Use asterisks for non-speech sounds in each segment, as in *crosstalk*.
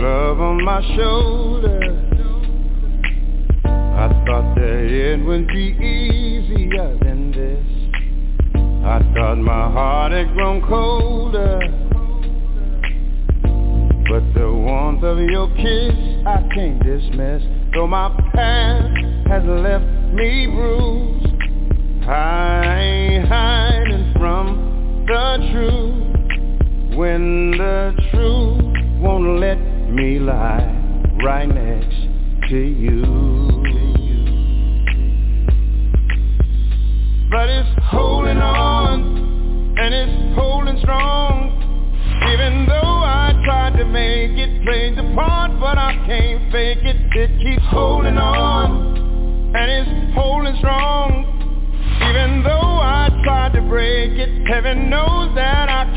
Love on my shoulder. I thought that it would be easier than this. I thought my heart had grown colder. But the warmth of your kiss I can't dismiss. Though my past has left me bruised. I ain't hiding from the truth. When the truth won't let me lie right next to you. But it's holding on, and it's holding strong. Even though I tried to make it, played the part, but I can't fake it. It keeps holding on, and it's holding strong. Even though I tried to break it, heaven knows that I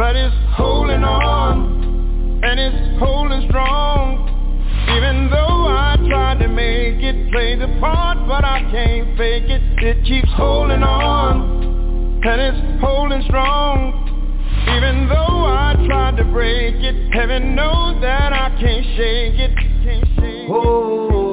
But it's holding on, and it's holding strong. Even though I tried to make it, play the part, but I can't fake it. It keeps holding on, and it's holding strong. Even though I tried to break it, heaven knows that I can't shake it. Can't shake holding oh.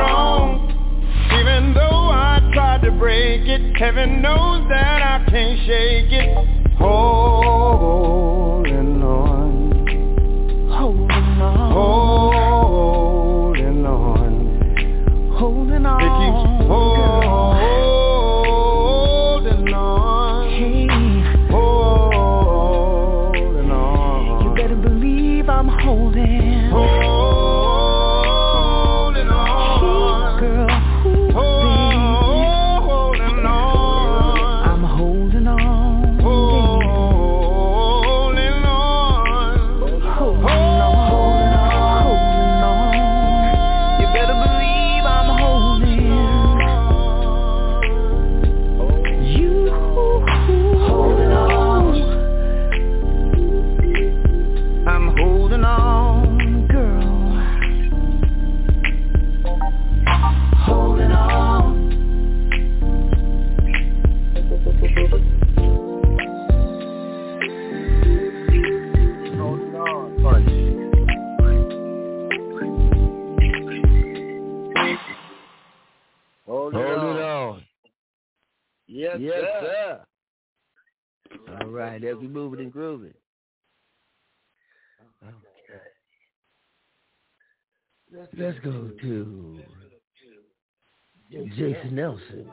Strong. Even though I tried to break it, heaven knows that I can't shake it. Holding on, holding on, holding on, holding on. It keeps holding on, You better believe I'm holding on. Nelson.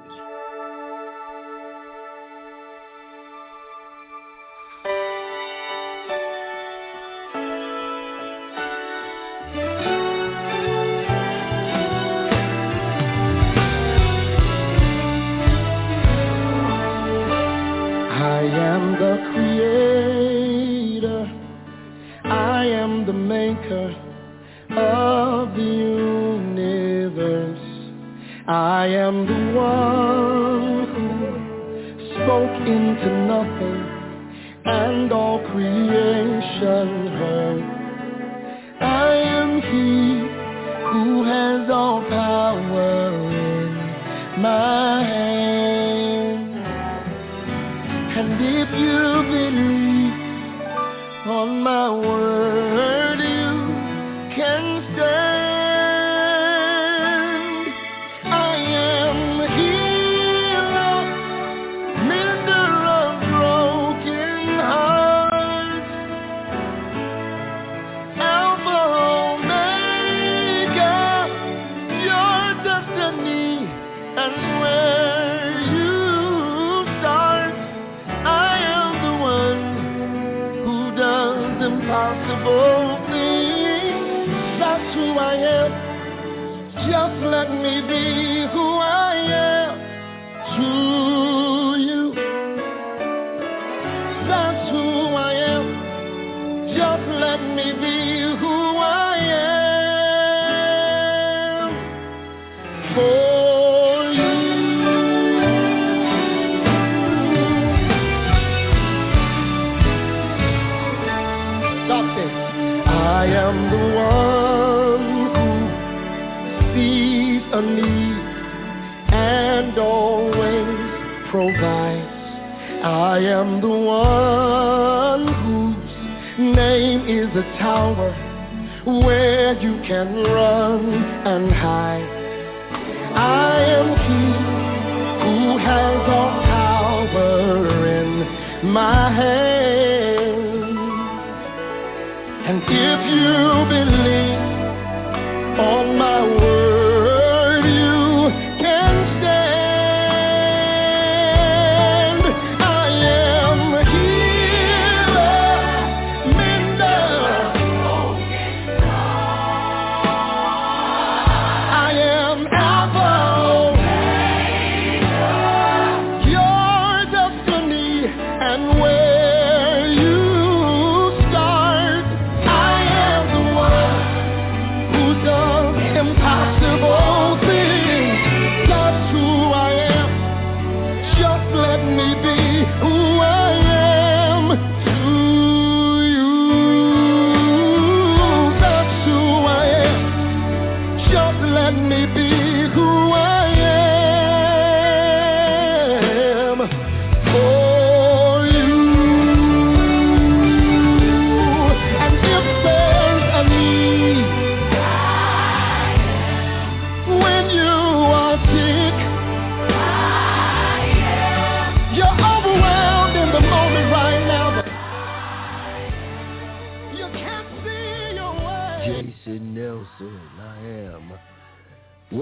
Let me be who I am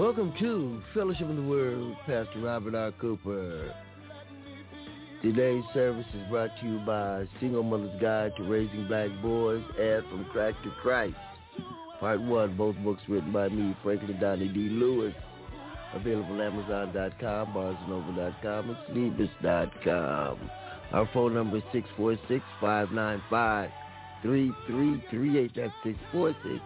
Welcome to Fellowship of the with Pastor Robert R. Cooper. Today's service is brought to you by Single Mother's Guide to Raising Black Boys and From Crack to Christ. Part 1, both books written by me, Franklin Donnie D. Lewis. Available at Amazon.com, BarnesandNoble.com, and Sleepus.com. Our phone number is 646-595-3338. That's 646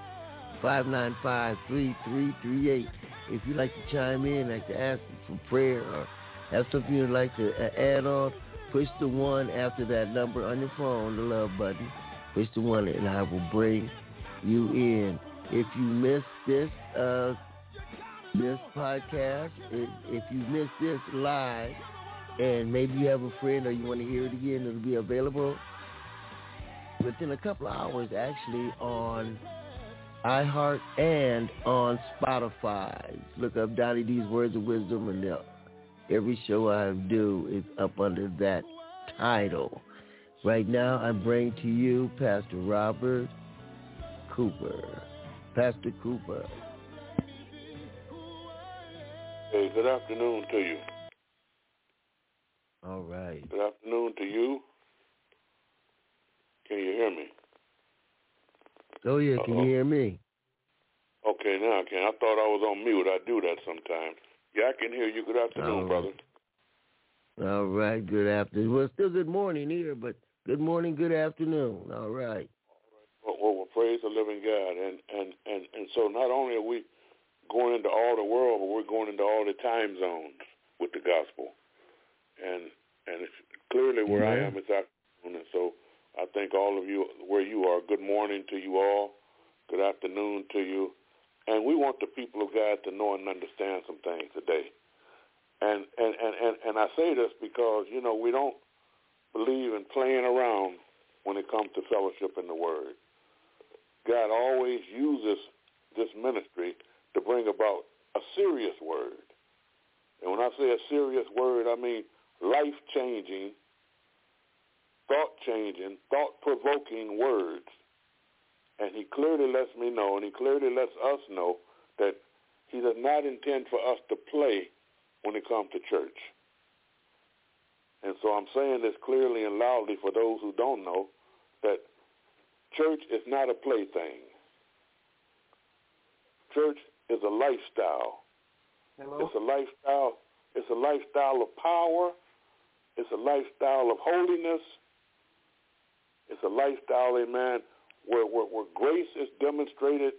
595-3338. If you'd like to chime in, like to ask for prayer or have something you'd like to uh, add on, push the one after that number on your phone, the love button. Push the one and I will bring you in. If you missed this uh, this podcast, if, if you missed this live, and maybe you have a friend or you want to hear it again, it'll be available within a couple of hours actually on iHeart and on Spotify. Look up Donnie D's Words of Wisdom and Every show I do is up under that title. Right now, I bring to you Pastor Robert Cooper. Pastor Cooper. Hey, good afternoon to you. All right. Good afternoon to you. Can you hear me? Oh, yeah. Can Uh-oh. you hear me? Okay, now I can. I thought I was on mute. I do that sometimes. Yeah, I can hear you. Good afternoon, All right. brother. All right. Good afternoon. Well, still good morning here, but good morning, good afternoon. All right. Well, well, well, praise the living God. And, and, and, and so not only are we going into all the world, but we're going into all the time zones with the gospel. And and it's clearly where I am it's afternoon. And so I thank all of you where you are. Good morning to you all. Good afternoon to you. And we want the people of God to know and understand some things today. And and, and, and, and I say this because, you know, we don't believe in playing around when it comes to fellowship in the word. God always uses this ministry to bring about a serious word. And when I say a serious word, I mean life-changing, thought-changing, thought-provoking words. And he clearly lets me know, and he clearly lets us know that he does not intend for us to play when it comes to church. And so I'm saying this clearly and loudly for those who don't know that church is not a plaything. Church is a lifestyle. It's a lifestyle. It's a lifestyle of power. It's a lifestyle of holiness. It's a lifestyle, amen, where, where, where grace is demonstrated.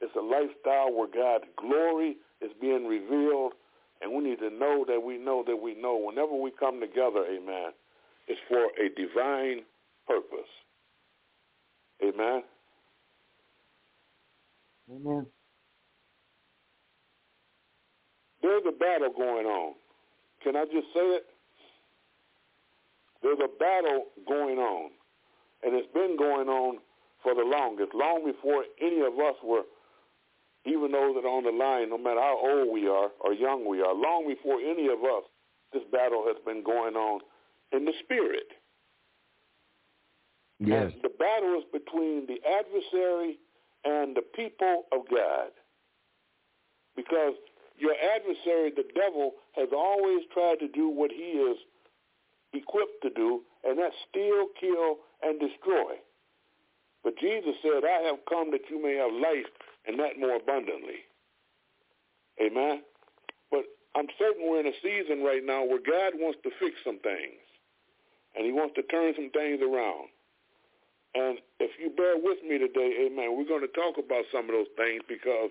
It's a lifestyle where God's glory is being revealed. And we need to know that we know that we know whenever we come together, amen, it's for a divine purpose. Amen. Amen. There's a battle going on. Can I just say it? There's a battle going on. And it's been going on for the longest, long before any of us were, even those that are on the line, no matter how old we are or young we are, long before any of us, this battle has been going on in the spirit. Yes. And the battle is between the adversary and the people of God. Because your adversary, the devil, has always tried to do what he is equipped to do, and that's steal, kill, and destroy. But Jesus said, I have come that you may have life and that more abundantly. Amen? But I'm certain we're in a season right now where God wants to fix some things, and he wants to turn some things around. And if you bear with me today, amen, we're going to talk about some of those things because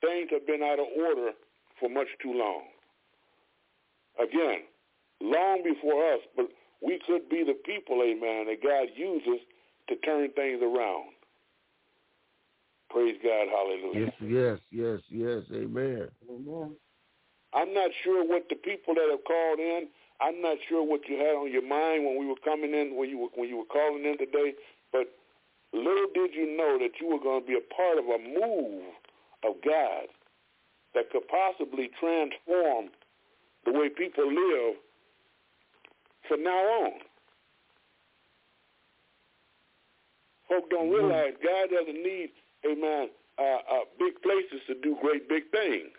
things have been out of order for much too long. Again, long before us, but we could be the people, amen, that God uses to turn things around. Praise God, hallelujah. Yes, yes, yes, yes. Amen. Amen. I'm not sure what the people that have called in. I'm not sure what you had on your mind when we were coming in, when you were, when you were calling in today. But little did you know that you were going to be a part of a move of God that could possibly transform the way people live from now on. Folk don't realize God doesn't need, amen, uh, uh, big places to do great big things.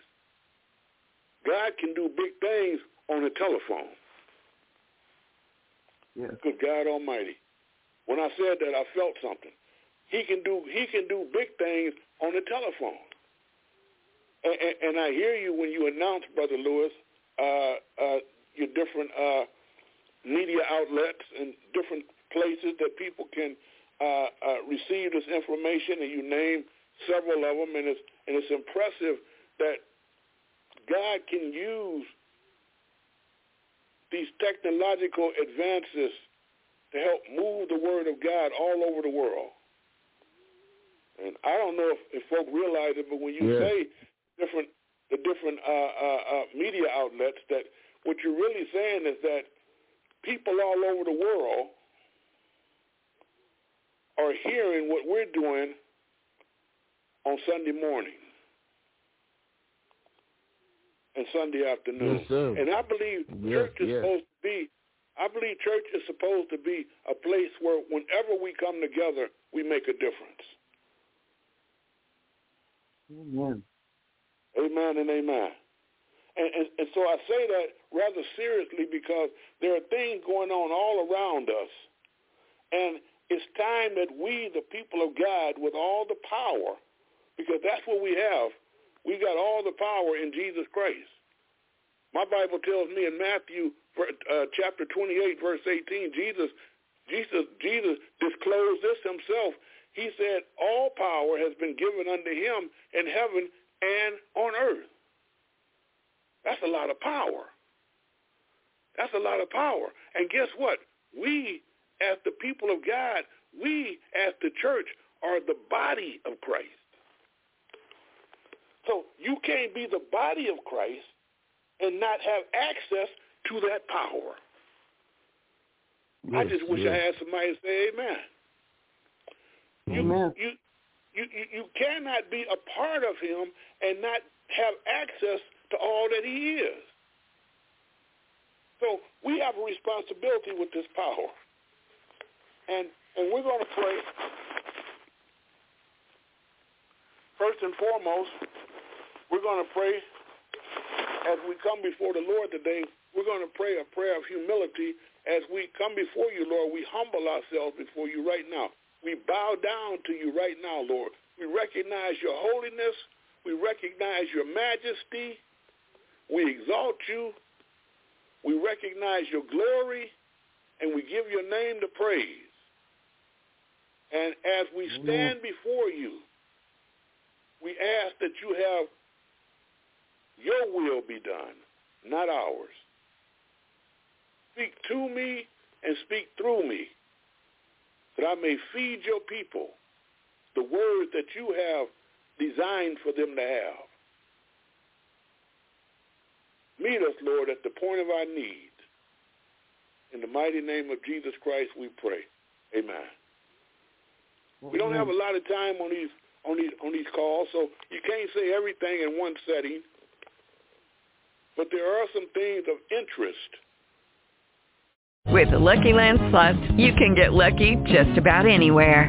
God can do big things on the telephone. Yes. Good God Almighty. When I said that, I felt something. He can do he can do big things on the telephone. And, and, and I hear you when you announce, Brother Lewis, uh, uh, your different uh, media outlets and different places that people can uh, uh, receive this information, and you name several of them, and it's and it's impressive that God can use these technological advances to help move the word of God all over the world. And I don't know if, if folk realize it, but when you Yes. say different the different uh, uh, uh, media outlets, that what you're really saying is that people all over the world are hearing what we're doing on Sunday morning. and Sunday afternoon. Yes, sir. And I believe Yes, church is yes. supposed to be I believe church is supposed to be a place where whenever we come together, we make a difference. Amen. Amen and amen. And, and, and so I say that rather seriously because there are things going on all around us. And it's time that we, the people of God, with all the power, because that's what we have, we've got all the power in Jesus Christ. My Bible tells me in Matthew uh, chapter 28, verse 18, Jesus, Jesus, Jesus disclosed this himself. He said, all power has been given unto him in heaven and on earth. That's a lot of power. That's a lot of power. And guess what? We, as the people of God, we, as the church, are the body of Christ. So you can't be the body of Christ and not have access to that power. I just wish yes. I had somebody to say amen. Amen. you, you, you, you cannot be a part of him and not have access to all that he is. So we have a responsibility with this power. And, and we're going to pray. First and foremost, we're going to pray as we come before the Lord today. We're going to pray a prayer of humility as we come before you, Lord. We humble ourselves before you right now. We bow down to you right now, Lord. We recognize your holiness. We recognize your majesty. We exalt you. We recognize your glory, and we give your name the praise. And as we stand before you, we ask that you have your will be done, not ours. Speak to me and speak through me, that I may feed your people the word that you have designed for them to have. Meet us, Lord, at the point of our need. In the mighty name of Jesus Christ, we pray. Amen. We don't have a lot of time on these on these on these calls, so you can't say everything in one setting. But there are some things of interest. With the Lucky Land Slots, you can get lucky just about anywhere.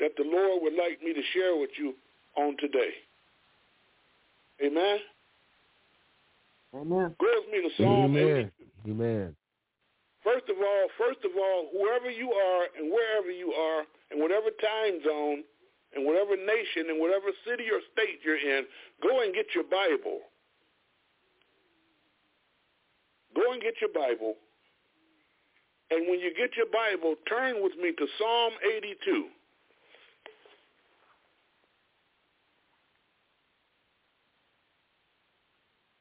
That the Lord would like me to share with you on today. Amen. Amen. Go with me to Psalm 80. Amen. Amen. First of all, first of all, whoever you are and wherever you are, and whatever time zone, and whatever nation, and whatever city or state you're in, go and get your Bible. Go and get your Bible. And when you get your Bible, turn with me to Psalm 82.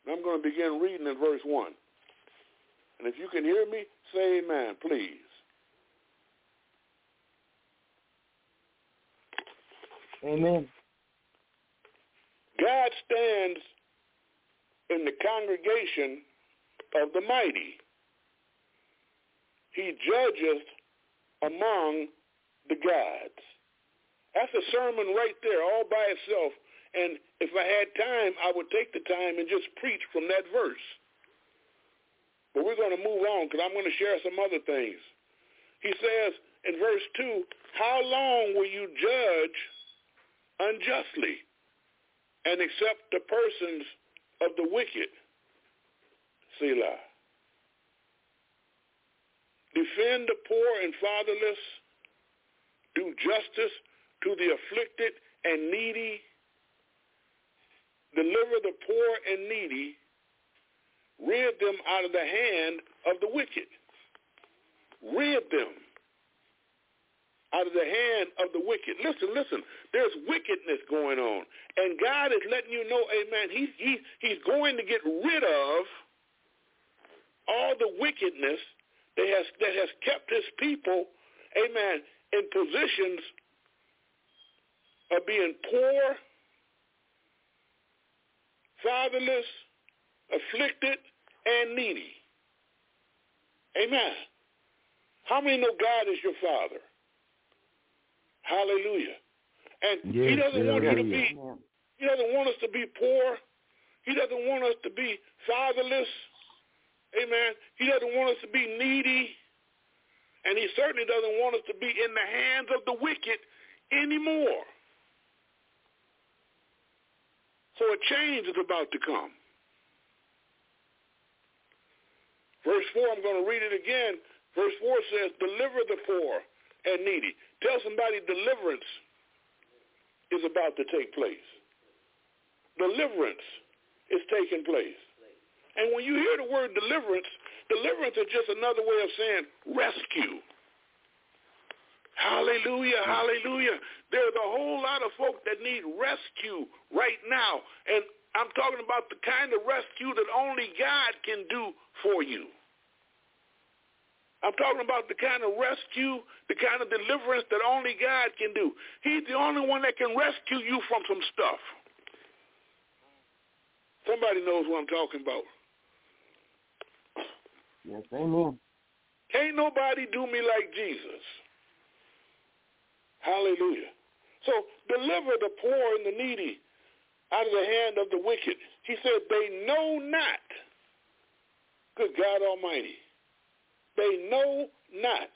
I'm going to begin reading in verse 1. And if you can hear me, say amen, please. Amen. God stands in the congregation of the mighty. He judgeth among the gods. That's a sermon right there all by itself. And if I had time, I would take the time and just preach from that verse. But we're going to move on because I'm going to share some other things. He says in verse 2, How long will you judge unjustly and accept the persons of the wicked? Selah. defend the poor and fatherless, do justice to the afflicted and needy, deliver the poor and needy, rid them out of the hand of the wicked. Rid them out of the hand of the wicked. Listen, listen. There's wickedness going on. And God is letting you know, amen, he's, he, he's going to get rid of all the wickedness that has, that has kept his people, amen, in positions of being poor, fatherless, afflicted, and needy. Amen. How many know God is your father? Hallelujah. And Yes, he doesn't want you to be he doesn't want us to be poor. He doesn't want us to be fatherless. Amen. He doesn't want us to be needy. And he certainly doesn't want us to be in the hands of the wicked anymore. So a change is about to come. Verse 4, I'm going to read it again. Verse 4 says, deliver the poor and needy. Tell somebody deliverance is about to take place. Deliverance is taking place. And when you hear the word deliverance, deliverance is just another way of saying rescue. Hallelujah, hmm. hallelujah. There's a whole lot of folk that need rescue right now. And I'm talking about the kind of rescue that only God can do for you. I'm talking about the kind of rescue, the kind of deliverance that only God can do. He's the only one that can rescue you from some stuff. Somebody knows what I'm talking about. Yes, amen. Can't nobody do me like Jesus. Hallelujah. So deliver the poor and the needy out of the hand of the wicked. He said, they know not. Good God Almighty. They know not.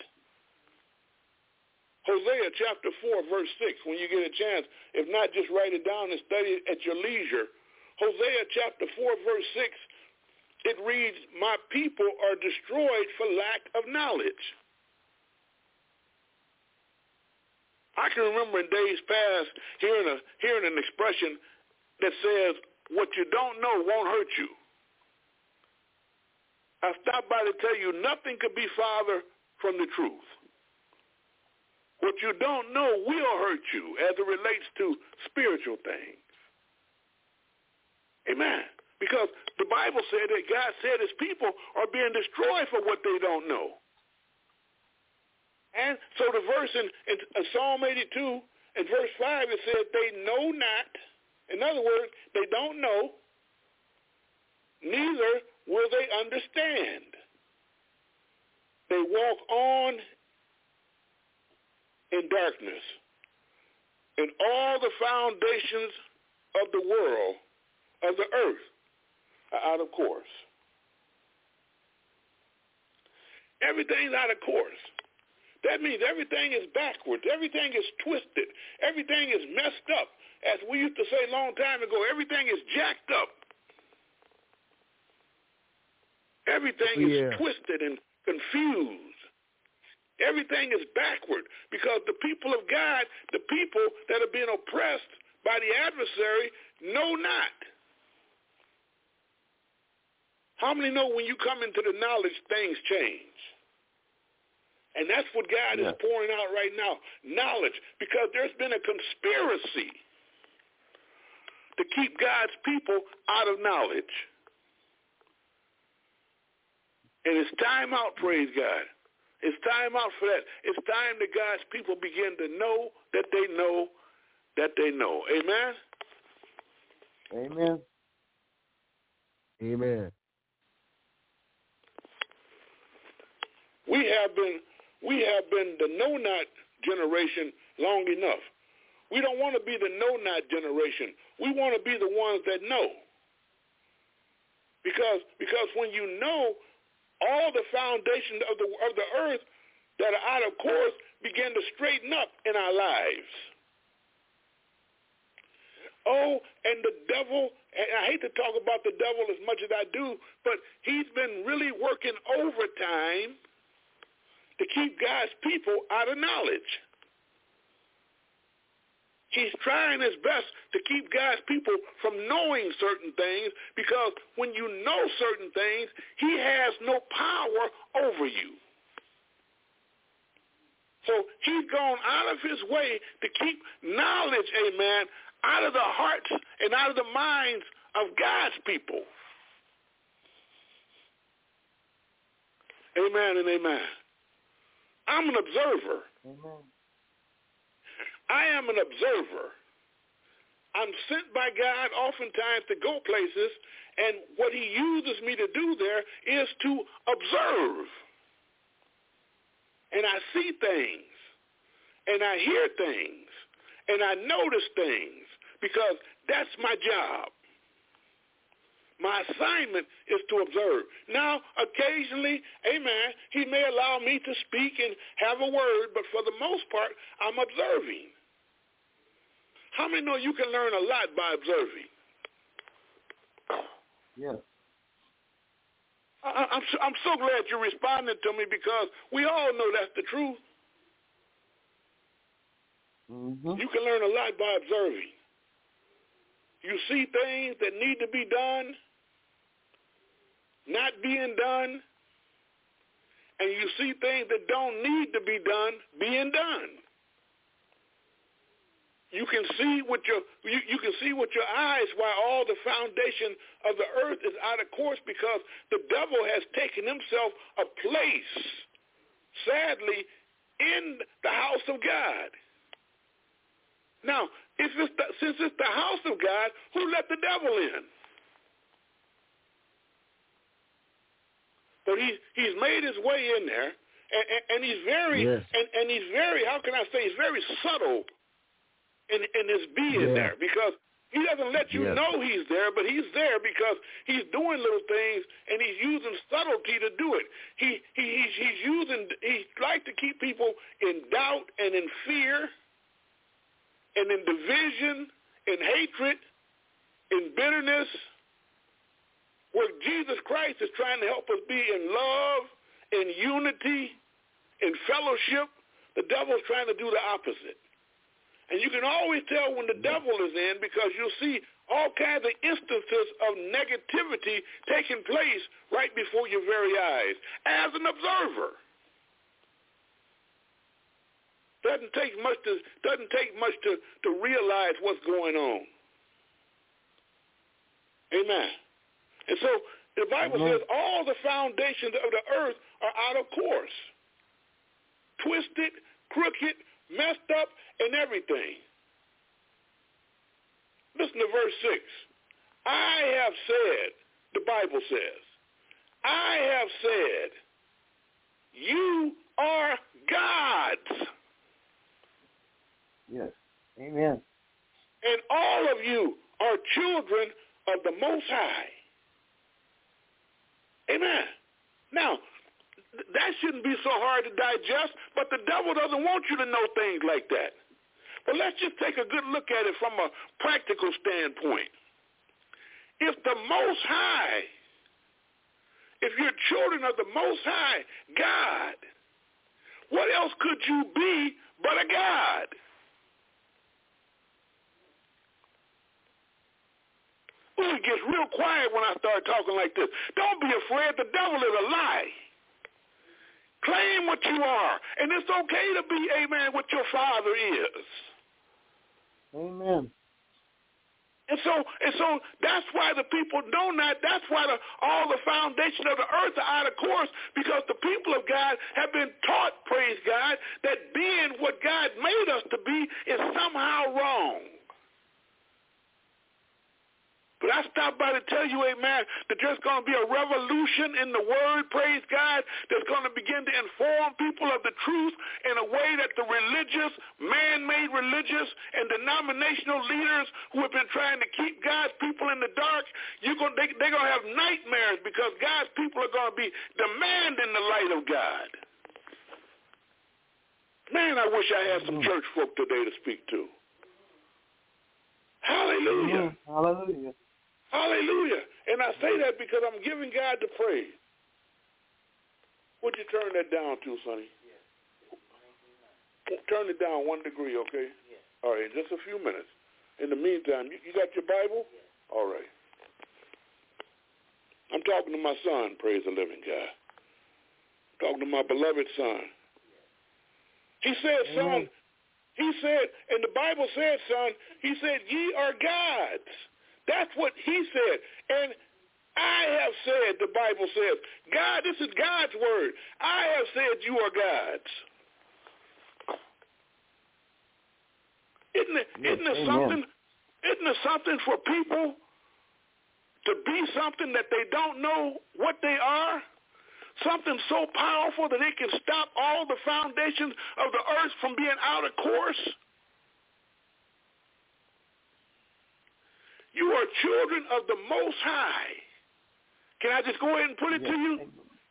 Hosea chapter 4, verse 6, when you get a chance. If not, just write it down and study it at your leisure. Hosea chapter 4, verse 6, it reads, My people are destroyed for lack of knowledge. I can remember in days past hearing, a, hearing an expression that says, what you don't know won't hurt you. I stopped by to tell you nothing could be farther from the truth. What you don't know will hurt you as it relates to spiritual things. Amen. Because the Bible said that God said his people are being destroyed for what they don't know. And so the verse in, in, Psalm 82 in verse 5, it says, they know not. In other words, they don't know, neither will they understand. They walk on in darkness, and all the foundations of the world, of the earth, are out of course. Everything's out of course. That means everything is backwards. Everything is twisted. Everything is messed up. As we used to say a long time ago, everything is jacked up. Everything Yeah. is twisted and confused. Everything is backward because the people of God, the people that are being oppressed by the adversary, know not. How many know when you come into the knowledge, things change? And that's what God Yeah. is pouring out right now, knowledge, because there's been a conspiracy to keep God's people out of knowledge. And it's time out, praise God. It's time out for that. It's time that God's people begin to know that they know that they know. Amen? Amen. Amen. We have been we have been the know not generation long enough. We don't want to be the know not generation. We want to be the ones that know. Because because when you know all the foundations of the of the earth that are out of course begin to straighten up in our lives. Oh, and the devil, and I hate to talk about the devil as much as I do, but he's been really working overtime to keep God's people out of knowledge. He's trying his best to keep God's people from knowing certain things because when you know certain things, he has no power over you. So he's gone out of his way to keep knowledge, amen, out of the hearts and out of the minds of God's people. Amen and amen. I'm an observer. Amen. I am an observer. I'm sent by God oftentimes to go places, and what he uses me to do there is to observe. And I see things, and I hear things, and I notice things, because that's my job. My assignment is to observe. Now, occasionally, amen, he may allow me to speak and have a word, but for the most part, I'm observing. How many know you can learn a lot by observing? Yes. I, I'm so, I'm so glad you're responding to me because we all know that's the truth. Mm-hmm. You can learn a lot by observing. You see things that need to be done, not being done, and you see things that don't need to be done being done. You can see with your you, you can see with your eyes why all the foundation of the earth is out of course because the devil has taken himself a place, sadly, in the house of God. Now, if it's the, since it's the house of God, who let the devil in? But he he's made his way in there, and, and, and he's very Yes. and, and he's very how can I say he's very subtle in in his being Yeah. there because he doesn't let you Yes. know he's there, but he's there because he's doing little things and he's using subtlety to do it. He he he's, he's using he like to keep people in doubt and in fear and in division, in hatred, in bitterness, where Jesus Christ is trying to help us be in love, in unity, in fellowship, the devil's trying to do the opposite. And you can always tell when the devil is in because you'll see all kinds of instances of negativity taking place right before your very eyes as an observer. Doesn't take much to doesn't take much to, to realize what's going on. Amen. And so the Bible says all the foundations of the earth are out of course. Twisted, crooked, messed up, and everything. Listen to verse 6. I have said, the Bible says, I have said, you are gods. Yes. Amen. and all of you are children of the Most High. Amen. Now, that shouldn't be so hard to digest, but the devil doesn't want you to know things like that. But let's just take a good look at it from a practical standpoint. If the Most High, if you're children of the Most High, God, what else could you be but a God? Ooh, it gets real quiet when I start talking like this. Don't be afraid. The devil is a lie. Claim what you are. And it's okay to be, amen, what your father is. Amen. And so, and so that's why the people know not. That's why the, all the foundation of the earth are out of course because the people of God have been taught, praise God, that being what God made us to be is somehow wrong. But I stopped by to tell you, amen, that there's going to be a revolution in the word, praise God, that's going to begin to inform people of the truth in a way that the religious, man-made religious, and denominational leaders who have been trying to keep God's people in the dark, you're going, they, they're going to have nightmares because God's people are going to be demanding the light of God. Man, I wish I had some mm-hmm. church folk today to speak to. Hallelujah. Hallelujah. Hallelujah. And I say that because I'm giving God the praise. Would you turn that down too, Sonny? turn it down one degree, okay? All right, just a few minutes. In the meantime, you, you got your Bible? All right. I'm talking to my son, praise the living God. I'm talking to my beloved son. He said, son, he said, and the Bible said, son, he said, ye are gods. That's what he said. And I have said, the Bible says, God, this is God's word. I have said you are gods. Isn't it, isn't it something? Isn't it something for people to be something that they don't know what they are? Something so powerful that it can stop all the foundations of the earth from being out of course? You are children of the Most High. Can I just go ahead and put it yes. to you?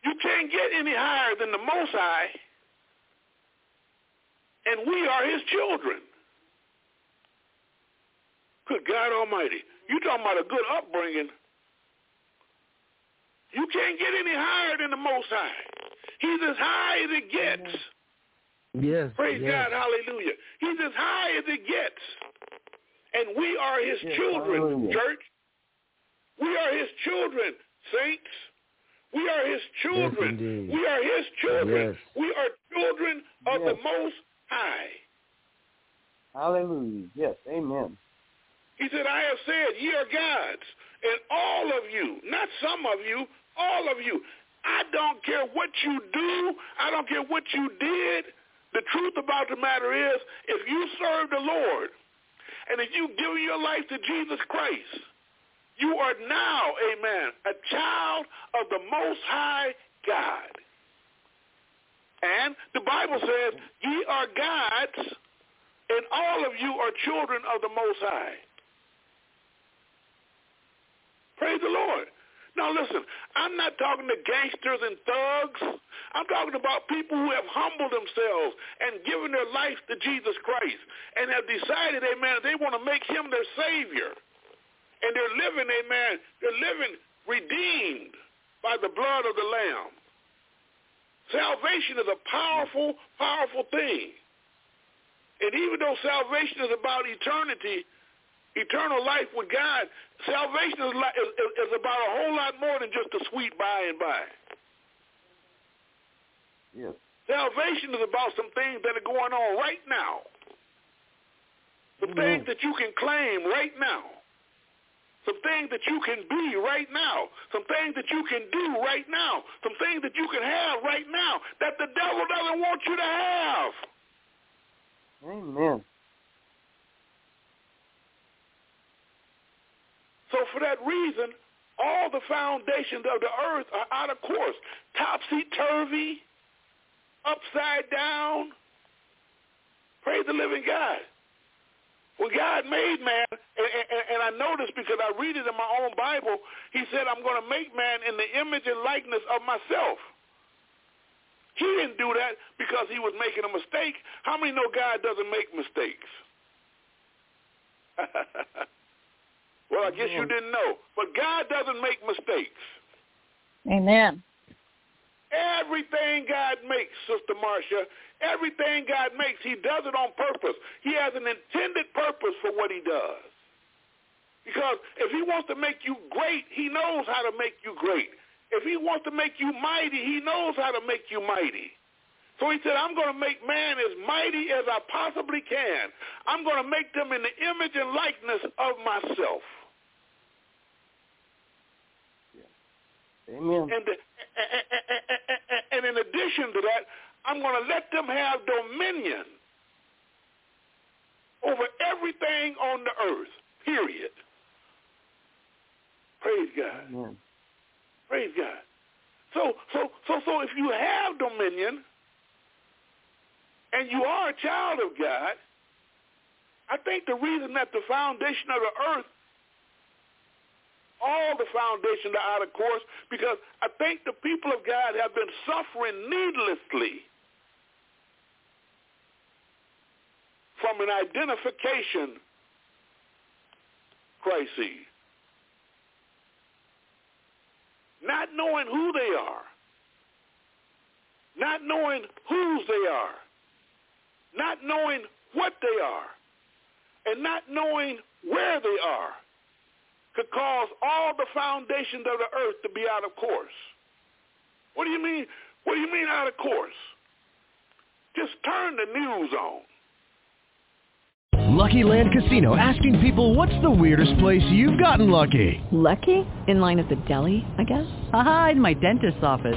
You can't get any higher than the Most High. And we are his children. Good God Almighty. You talking about a good upbringing. You can't get any higher than the Most High. He's as high as it gets. Yes. Praise yes. God. Hallelujah. He's as high as it gets. And we are his yes, children, hallelujah. church. We are his children, saints. We are his children. Yes, we are his children. Yes. We are children of the Most High. Hallelujah. Yes. Amen. He said, I have said, ye are gods, and all of you, not some of you, all of you. I don't care what you do. I don't care what you did. The truth about the matter is, if you serve the Lord, and if you give your life to Jesus Christ, you are now, amen, a child of the Most High God. And the Bible says, ye are gods, and all of you are children of the Most High. Praise the Lord. Now listen, I'm not talking to gangsters and thugs. I'm talking about people who have humbled themselves and given their life to Jesus Christ and have decided, amen, they want to make him their savior. And they're living, amen, they're living redeemed by the blood of the Lamb. Salvation is a powerful, powerful thing. And even though salvation is about eternity, eternal life with God, salvation is, is, is about a whole lot more than just a sweet by and by. Yes. Salvation is about some things that are going on right now. Some mm-hmm. things that you can claim right now. Some things that you can be right now. Some things that you can do right now. Some things that you can have right now that the devil doesn't want you to have. Amen. So for that reason, all the foundations of the earth are out of course, topsy-turvy, upside down. Praise the living God. When God made man, and, and, and I know this because I read it in my own Bible, he said, I'm going to make man in the image and likeness of myself. He didn't do that because he was making a mistake. How many know God doesn't make mistakes? *laughs* Well, I guess you didn't know. But God doesn't make mistakes. Amen. Everything God makes, Sister Marcia, everything God makes, he does it on purpose. He has an intended purpose for what he does. Because if he wants to make you great, he knows how to make you great. If he wants to make you mighty, he knows how to make you mighty. So he said, I'm going to make man as mighty as I possibly can. I'm going to make them in the image and likeness of myself. Amen. And, the, and in addition to that, I'm going to let them have dominion over everything on the earth, period. Praise God. Amen. Praise God. So, so, so, so if you have dominion and you are a child of God, I think the reason that the foundation of the earth all the foundations are out of course because I think the people of God have been suffering needlessly from an identification crisis. Not knowing who they are. Not knowing whose they are. not knowing what they are and not knowing where they are could cause all the foundations of the earth to be out of course. What do you mean? What do you mean out of course? Just turn the news on. Lucky Land Casino asking people what's the weirdest place you've gotten lucky? Lucky? In line at the deli, I guess? Aha, in my dentist's office.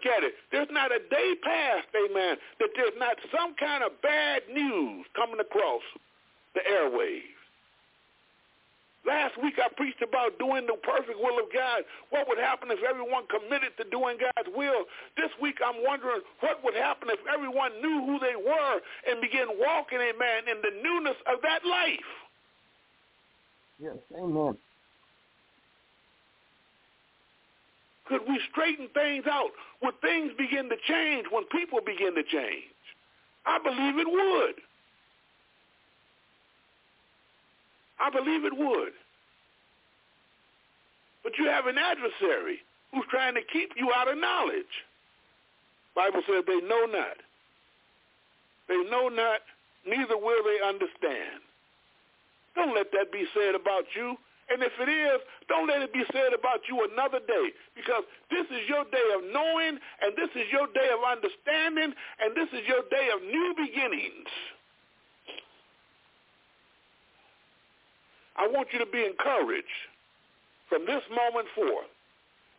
look at it. There's not a day past, amen, that there's not some kind of bad news coming across the airwaves. Last week I preached about doing the perfect will of God. What would happen if everyone committed to doing God's will? This week I'm wondering what would happen if everyone knew who they were and began walking, amen, in the newness of that life. Yes, amen. Could we straighten things out? Would things begin to change when people begin to change? I believe it would. I believe it would. But you have an adversary who's trying to keep you out of knowledge. Bible says they know not. They know not, neither will they understand. Don't let that be said about you. And if it is, don't let it be said about you another day because this is your day of knowing and this is your day of understanding and this is your day of new beginnings. I want you to be encouraged from this moment forth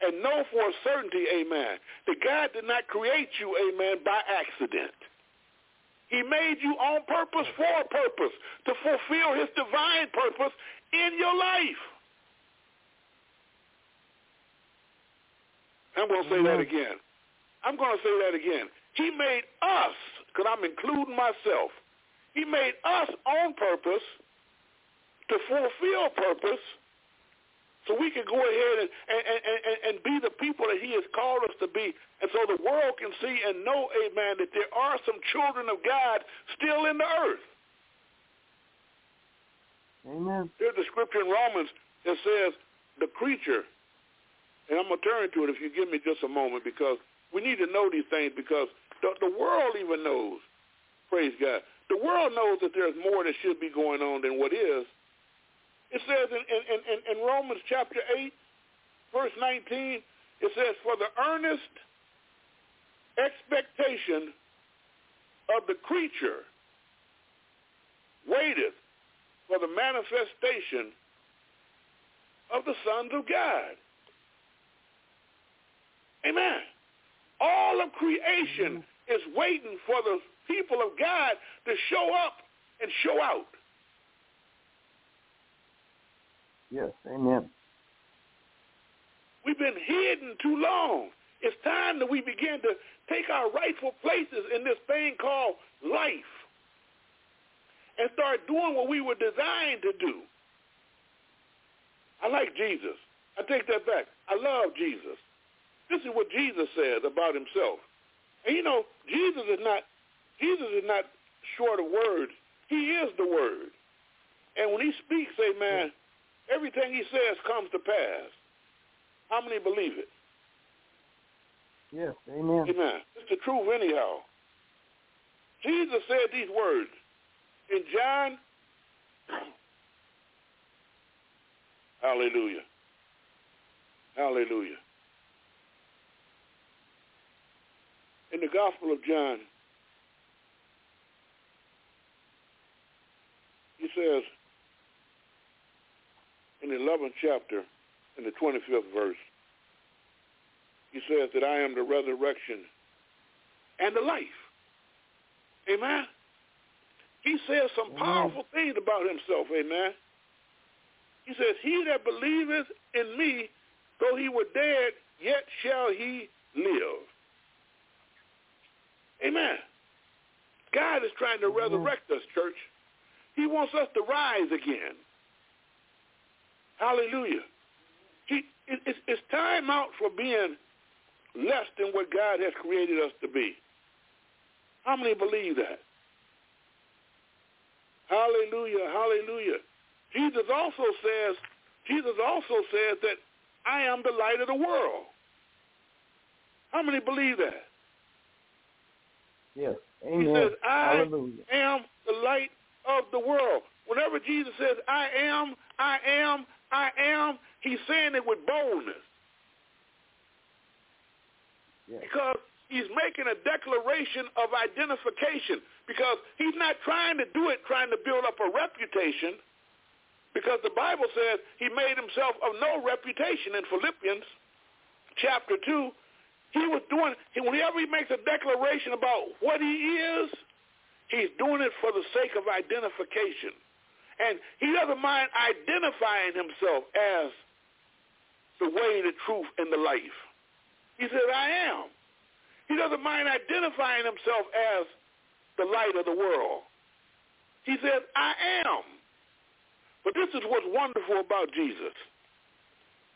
and know for a certainty, amen, that God did not create you, amen, by accident. He made you on purpose for a purpose, to fulfill his divine purpose in your life. I'm going to say that again. I'm going to say that again. He made us, because I'm including myself, he made us on purpose to fulfill purpose so we can go ahead and, and, and, and be the people that he has called us to be. And so the world can see and know, amen, that there are some children of God still in the earth. Amen. There's a scripture in Romans that says the creature, and I'm going to turn to it if you give me just a moment because we need to know these things because the, the world even knows, praise God, the world knows that there's more that should be going on than what is. It says in, in, in, in Romans chapter 8, verse 19, it says, for the earnest expectation of the creature waiteth for the manifestation of the sons of God. Amen. All of creation is waiting for the people of God to show up and show out. Yes, amen. We've been hidden too long. It's time that we begin to take our rightful places in this thing called life and start doing what we were designed to do. I like Jesus. I take that back. I love Jesus. This is what Jesus says about himself. And you know, Jesus is not Jesus is not short of words. He is the word. And when he speaks, amen, everything he says comes to pass. How many believe it? Yes, amen. Amen. It's the truth anyhow. Jesus said these words in John. *clears throat* Hallelujah. Hallelujah. In the Gospel of John, he says in the 11th chapter, in the 25th verse, he says that I am the resurrection and the life. Amen. He says some mm-hmm. powerful things about himself. Amen. He says, he that believeth in me, though he were dead, yet shall he live. Amen. God is trying to mm-hmm. resurrect us, church. He wants us to rise again. Hallelujah. He, it, it's, it's time out for being less than what God has created us to be. How many believe that? Hallelujah, hallelujah. Jesus also says, Jesus also says that I am the light of the world. How many believe that? Yes. Amen. He says, I Hallelujah. am the light of the world. Whenever Jesus says, I am, I am, I am, he's saying it with boldness. Yes. Because he's making a declaration of identification. Because he's not trying to do it trying to build up a reputation. Because the Bible says he made himself of no reputation in Philippians chapter 2. He was doing, whenever he makes a declaration about what he is, he's doing it for the sake of identification. And he doesn't mind identifying himself as the way, the truth, and the life. He says, I am. He doesn't mind identifying himself as the light of the world. He says, I am. But this is what's wonderful about Jesus.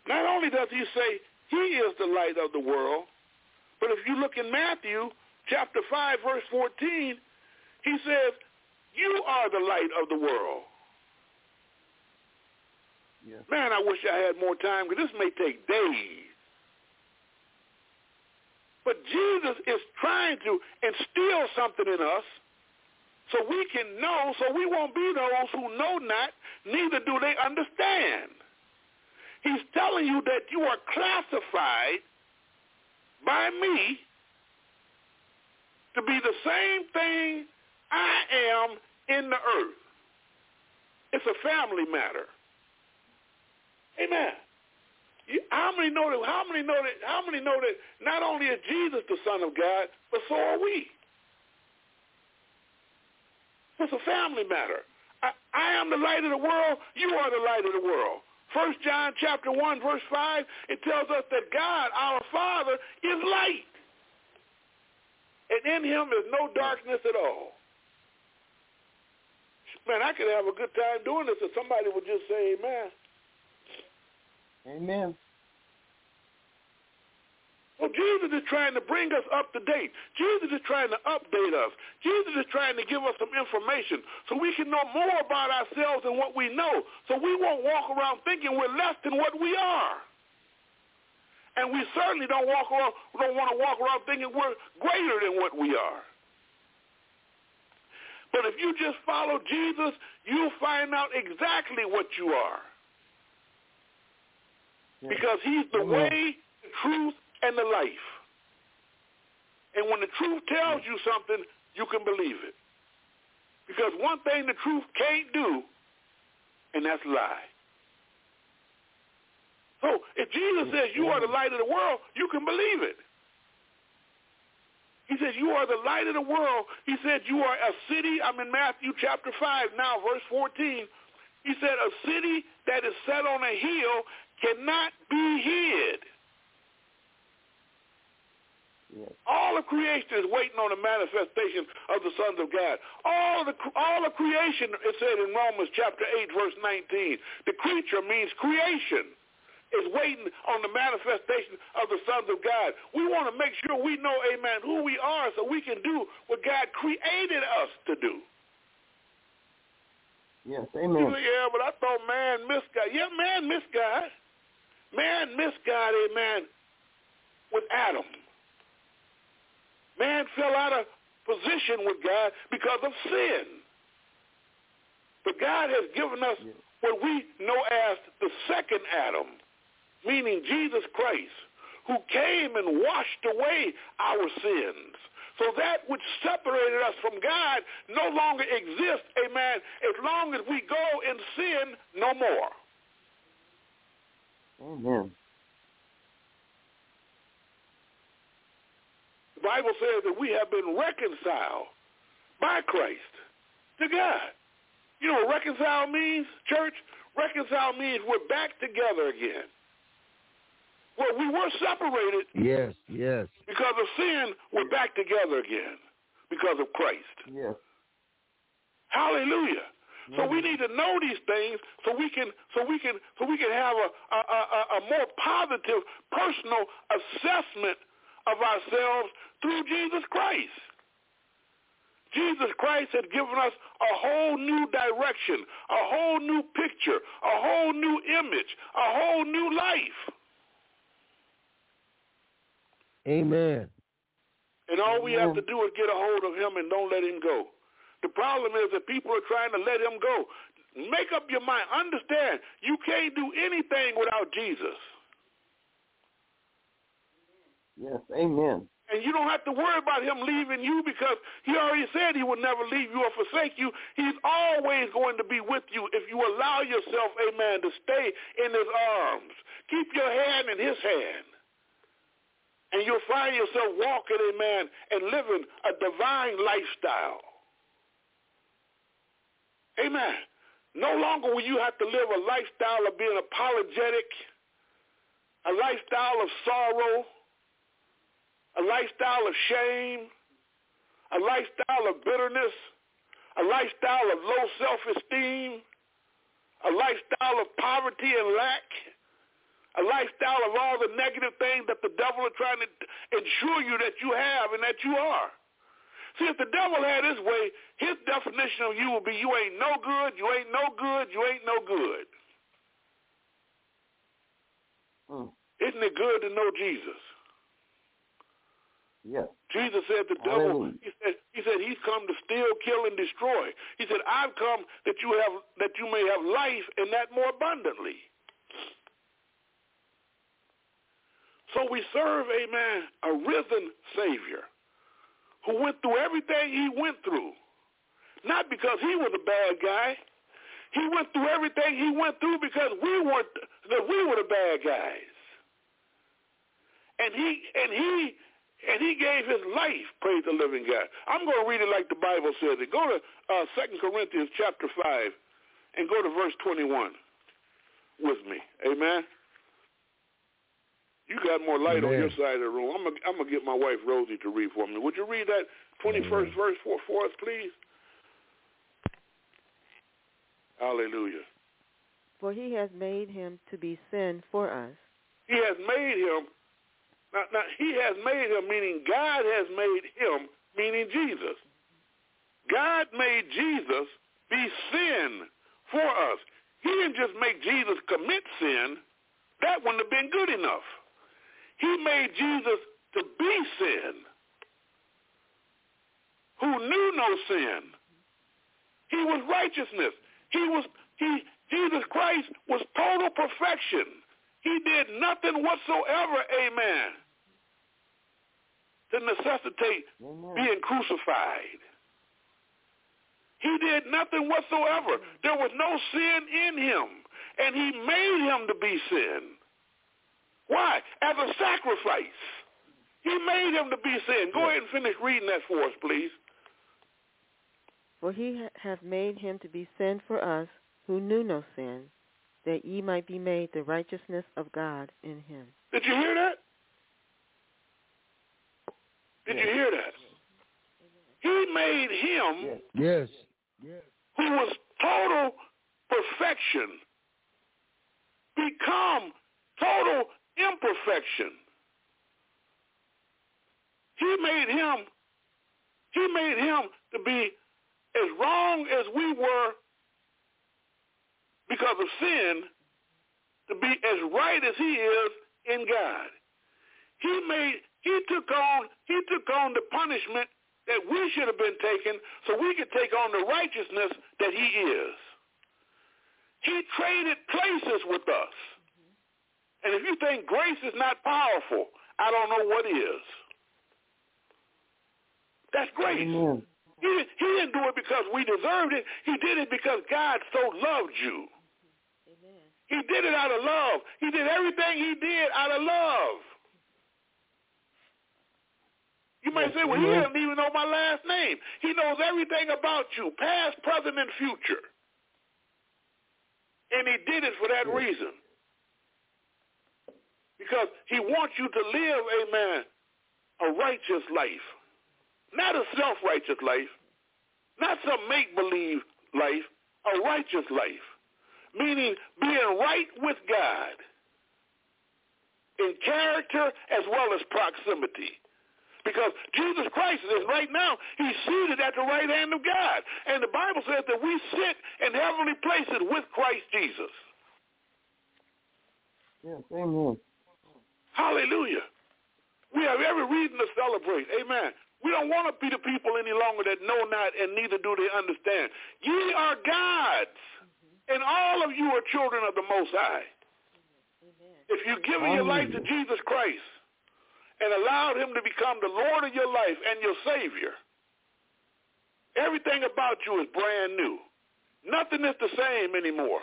Not only does he say he is the light of the world, but if you look in Matthew chapter 5, verse 14, he says, you are the light of the world. Yes. Man, I wish I had more time because this may take days. But Jesus is trying to instill something in us so we can know, so we won't be those who know not, neither do they understand. He's telling you that you are classified by me to be the same thing I am in the earth. It's a family matter. Amen. How many know that? How many know that? How many know that? Not only is Jesus the Son of God, but so are we. It's a family matter. I, I am the light of the world. You are the light of the world. First John chapter one verse five it tells us that God, our Father, is light, and in Him is no darkness at all. Man, I could have a good time doing this if somebody would just say Amen. Amen. Well, Jesus is trying to bring us up to date. Jesus is trying to update us. Jesus is trying to give us some information so we can know more about ourselves and what we know. So we won't walk around thinking we're less than what we are. And we certainly don't walk around don't want to walk around thinking we're greater than what we are. But if you just follow Jesus, you'll find out exactly what you are. Because he's the way, the truth, and the life. And when the truth tells you something, you can believe it. Because one thing the truth can't do, and that's lie. So if Jesus says you are the light of the world, you can believe it. He says you are the light of the world. He said you are a city. I'm in Matthew chapter 5 now, verse 14. He said a city that is set on a hill cannot be hid. Yes. All of creation is waiting on the manifestation of the sons of God. All of the all of creation, it said in Romans chapter 8, verse 19. The creature means creation is waiting on the manifestation of the sons of God. We want to make sure we know, amen, who we are so we can do what God created us to do. Yes, amen. say, yeah, but I thought man missed God. Yeah, man missed God. Man missed God, amen, with Adam. Man fell out of position with God because of sin. But God has given us what we know as the second Adam, meaning Jesus Christ, who came and washed away our sins. So that which separated us from God no longer exists, amen, as long as we go in sin no more. Amen. The Bible says that we have been reconciled by Christ to God. You know what reconcile means, church? Reconcile means we're back together again. Well, we were separated Yes, yes. because of sin. We're back together again because of Christ. Yes. Hallelujah. So we mm-hmm. need to know these things so we can so we can so we can have a a, a, a more positive personal assessment of ourselves through Jesus Christ. Jesus Christ had given us a whole new direction, a whole new picture, a whole new image, a whole new life. Amen. And all we have to do is get a hold of him and don't let him go. The problem is that people are trying to let him go. Make up your mind. Understand, you can't do anything without Jesus. Yes, amen. And you don't have to worry about him leaving you because he already said he would never leave you or forsake you. He's always going to be with you if you allow yourself, amen, to stay in his arms. Keep your hand in his hand. And you'll find yourself walking, amen, and living a divine lifestyle. Amen. No longer will you have to live a lifestyle of being apologetic, a lifestyle of sorrow, a lifestyle of shame, a lifestyle of bitterness, a lifestyle of low self-esteem, a lifestyle of poverty and lack, a lifestyle of all the negative things that the devil is trying to ensure you that you have and that you are. See, if the devil had his way, his definition of you would be you ain't no good, you ain't no good, you ain't no good. Mm. Isn't it good to know Jesus? Yes. Jesus said the devil, he said, he said he's come to steal, kill, and destroy. He said, I've come that you have that you may have life and that more abundantly. So we serve, amen, a risen Savior who went through everything he went through. Not because he was a bad guy. He went through everything he went through because we weren't that we were the bad guys. And he and he and he gave his life, praise the living God. I'm going to read it like the Bible says it. Go to uh, 2 Corinthians chapter 5 and go to verse 21 with me. Amen. You got more light on your side of the room. I'm gonna, I'm gonna get my wife Rosie to read for me. Would you read that 21st mm-hmm. verse for, for us, please? Hallelujah. For he has made him to be sin for us. He has made him. Now, now, he has made him, meaning God has made him, meaning Jesus. God made Jesus be sin for us. He didn't just make Jesus commit sin. That wouldn't have been good enough. He made Jesus to be sin, who knew no sin. He was righteousness. He was he Jesus Christ was total perfection. He did nothing whatsoever, amen, to necessitate being crucified. He did nothing whatsoever. There was no sin in him. And he made him to be sin. Why? As a sacrifice. He made him to be sin. Go ahead and finish reading that for us, please. For he ha- hath made him to be sin for us, who knew no sin, that ye might be made the righteousness of God in him. Did you hear that? Did you hear that? He made him, Yes. who was total perfection, become total imperfection. He made him, he made him to be as wrong as we were because of sin, to be as right as he is in God. He made, he took on, he took on the punishment that we should have been taking so we could take on the righteousness that he is. He traded places with us. And if you think grace is not powerful, I don't know what is. That's grace. Amen. He, didn't- he didn't do it because we deserved it. He did it because God so loved you. He did it out of love. He did everything he did out of love. You might say, well, he Amen. doesn't even know my last name. He knows everything about you, past, present, and future. And he did it for that reason. Because he wants you to live, amen, a righteous life. Not a self-righteous life. Not some make-believe life. a righteous life, meaning being right with God in character as well as proximity. Because Jesus Christ is right now, he's seated at the right hand of God. And the Bible says that we sit in heavenly places with Christ Jesus. Yes, amen. Hallelujah. We have every reason to celebrate. Amen. We don't want to be the people any longer that know not and neither do they understand. Ye are gods, mm-hmm. and all of you are children of the Most High. If you've given your life to Jesus Christ and allowed him to become the Lord of your life and your Savior, everything about you is brand new. Nothing is the same anymore.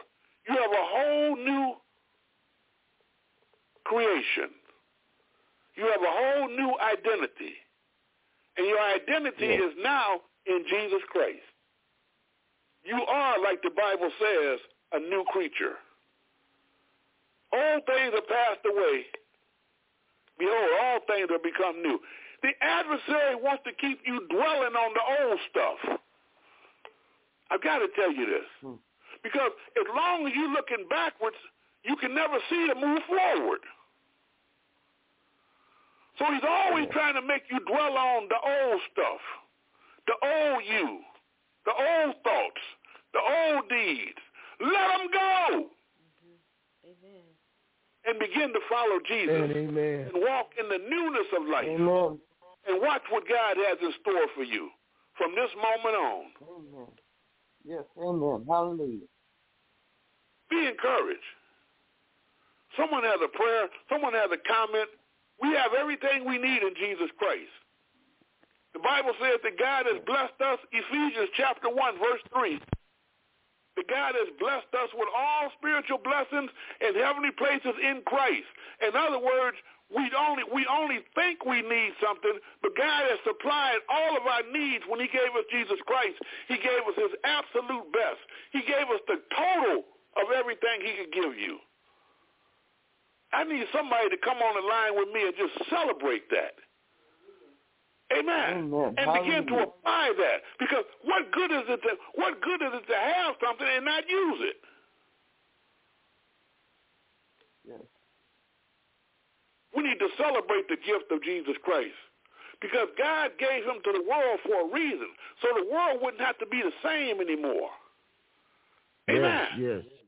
You have a whole new creation. You have a whole new identity. And your identity Yeah. is now in Jesus Christ. You are, like the Bible says, a new creature. Old things are passed away. Behold, all things have become new. The adversary wants to keep you dwelling on the old stuff. I've got to tell you this. Hmm. Because as long as you're looking backwards, you can never see to move forward. So he's always trying to make you dwell on the old stuff, the old you, the old thoughts, the old deeds. Let them go. Mm-hmm. And begin to follow Jesus Amen. and walk in the newness of life Amen. and watch what God has in store for you from this moment on. Amen. Yes, amen. Hallelujah. Be encouraged. Someone has a prayer. Someone has a comment. We have everything we need in Jesus Christ. The Bible says that God has blessed us, Ephesians chapter 1, verse 3. That God has blessed us with all spiritual blessings in heavenly places in Christ. In other words, we only we only think we need something, but God has supplied all of our needs when he gave us Jesus Christ. He gave us his absolute best. He gave us the total of everything he could give you. I need somebody to come on the line with me and just celebrate that. Amen. Amen. And begin to apply that. Because what good is it to what good is it to have something and not use it? Yes. We need to celebrate the gift of Jesus Christ. Because God gave him to the world for a reason. So the world wouldn't have to be the same anymore. Amen. Yes, yes.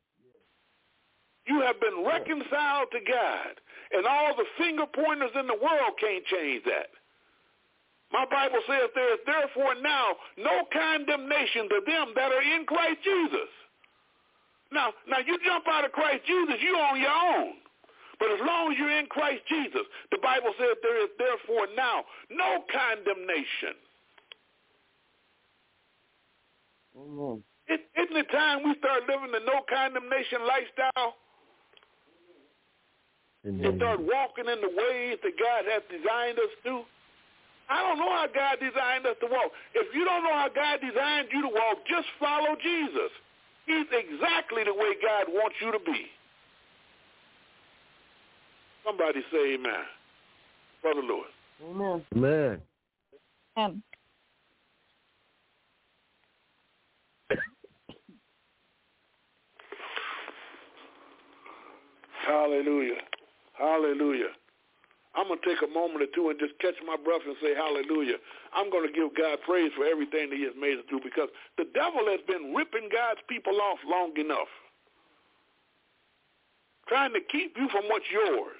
You have been reconciled to God. And all the finger pointers in the world can't change that. My Bible says there is therefore now no condemnation to them that are in Christ Jesus. Now, now you jump out of Christ Jesus, you're on your own. But as long as you're in Christ Jesus, the Bible says there is therefore now no condemnation. Amen. It, isn't it time we start living the no condemnation lifestyle and Amen. start walking in the ways that God has designed us to? I don't know how God designed us to walk. If you don't know how God designed you to walk, just follow Jesus. He's exactly the way God wants you to be. Somebody say amen. Brother Lewis. Amen. Amen. Um, Hallelujah. Hallelujah. I'm going to take a moment or two and just catch my breath and say hallelujah. I'm going to give God praise for everything that he has made us do because the devil has been ripping God's people off long enough, trying to keep you from what's yours.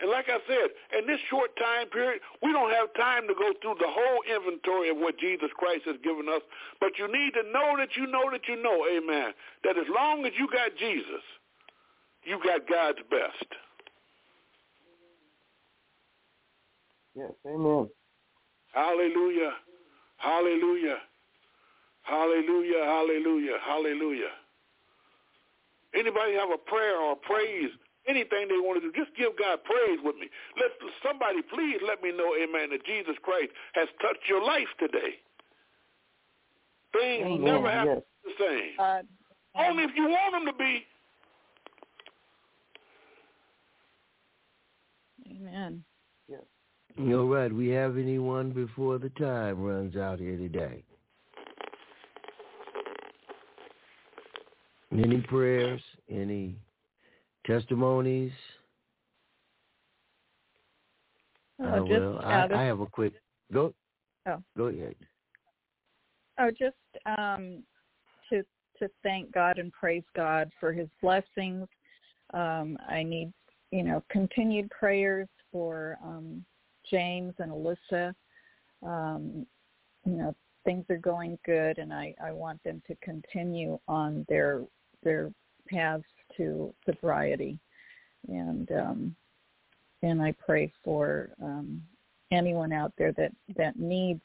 And like I said, in this short time period, we don't have time to go through the whole inventory of what Jesus Christ has given us. But you need to know that you know that you know, amen, that as long as you got Jesus, you got God's best. Yes, amen. Hallelujah. Hallelujah. Hallelujah. Hallelujah. Hallelujah. Anybody have a prayer or praise, anything they want to do, just give God praise with me. Let somebody please let me know, amen, that Jesus Christ has touched your life today. Things Amen. never have Yes. the same. uh, Only if you want them to be. amen. All right. We have anyone before the time runs out here today? Any prayers? Any testimonies? Oh, Uh, just well, I, I have a quick go. Oh. Go ahead. Oh, just um, to to thank God and praise God for His blessings. Um, I need, you know, continued prayers for um, James and Alyssa. Um, you know, things are going good, and I I want them to continue on their their paths to sobriety, and um, and I pray for um, anyone out there that that needs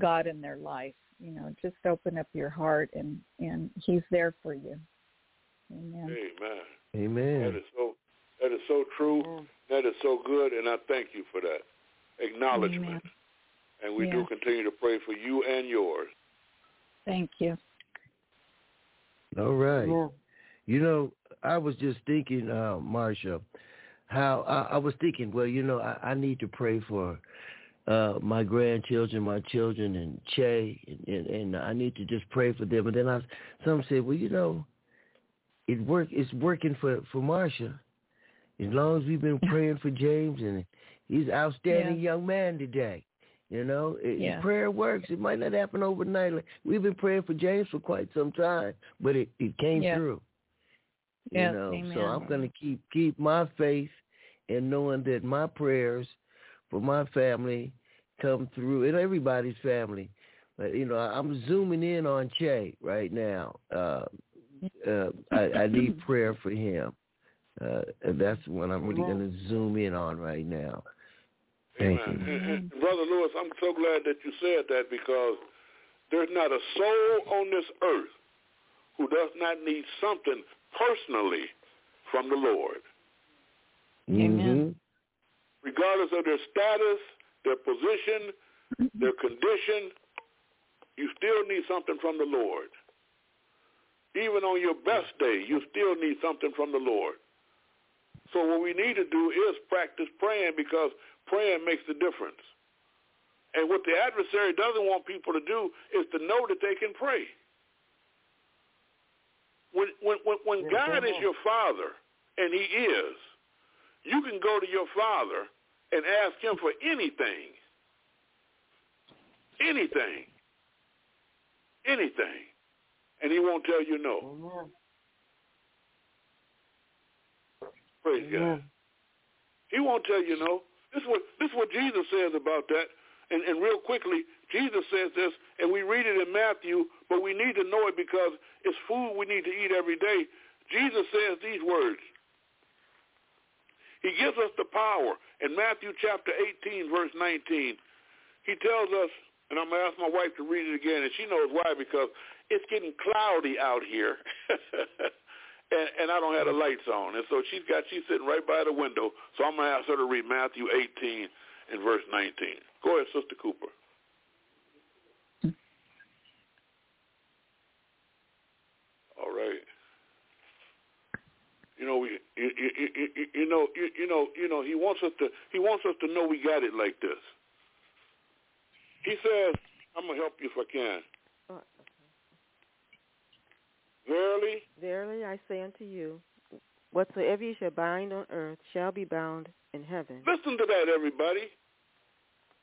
God in their life. You know, just open up your heart and and He's there for you. Amen. Amen. Amen. That is so. That is so true. That is so good, and I thank you for that acknowledgement. Amen. And we do continue to pray for you and yours. Thank you. All right. Yeah. You know, I was just thinking, uh, Marsha, how I, I was thinking, well, you know, I, I need to pray for uh my grandchildren, my children, and Che, and, and, and I need to just pray for them. And then I, some said, well, you know, it work. It's working for for Marsha. As long as we've been praying for James, and he's an outstanding young man today. You know, it, Yeah. prayer works. It might not happen overnight. Like, We've been praying for James for quite some time, but it, it came Yeah. through. You Yes, know, so. I'm going to keep keep my faith and knowing that my prayers for my family come through and everybody's family. But you know, I'm zooming in on Che right now. Uh, uh, I, I need *laughs* prayer for him. Uh, and that's what I'm really going to zoom in on right now. Thank Amen. you. And, and Brother Lewis, I'm so glad that you said that because there's not a soul on this earth who does not need something personally from the Lord. Mm-hmm. Regardless of their status, their position, their condition, you still need something from the Lord. Even on your best day, you still need something from the Lord. So what we need to do is practice praying because praying makes the difference. And what the adversary doesn't want people to do is to know that they can pray. When when when, when God is your father, and he is, you can go to your father and ask him for anything. Anything. Anything. And he won't tell you no. Praise God. He won't tell you no. This is what this is what Jesus says about that. And, and real quickly, Jesus says this, and we read it in Matthew, but we need to know it because it's food we need to eat every day. Jesus says these words. He gives us the power. In Matthew chapter 18, verse 19, he tells us, and I'm going to ask my wife to read it again, and she knows why, because it's getting cloudy out here. *laughs* and, and I don't have the lights on. And so she's got she's sitting right by the window. So I'm gonna ask her to read Matthew 18 and verse 19. Go ahead, Sister Cooper. All right. You know, we, you, you, you, you- know, you, you know, you know. He wants us to. He wants us to know we got it like this. He says, "I'm gonna help you if I can." Verily, Verily I say unto you, whatsoever ye shall bind on earth shall be bound in heaven. Listen to that, everybody.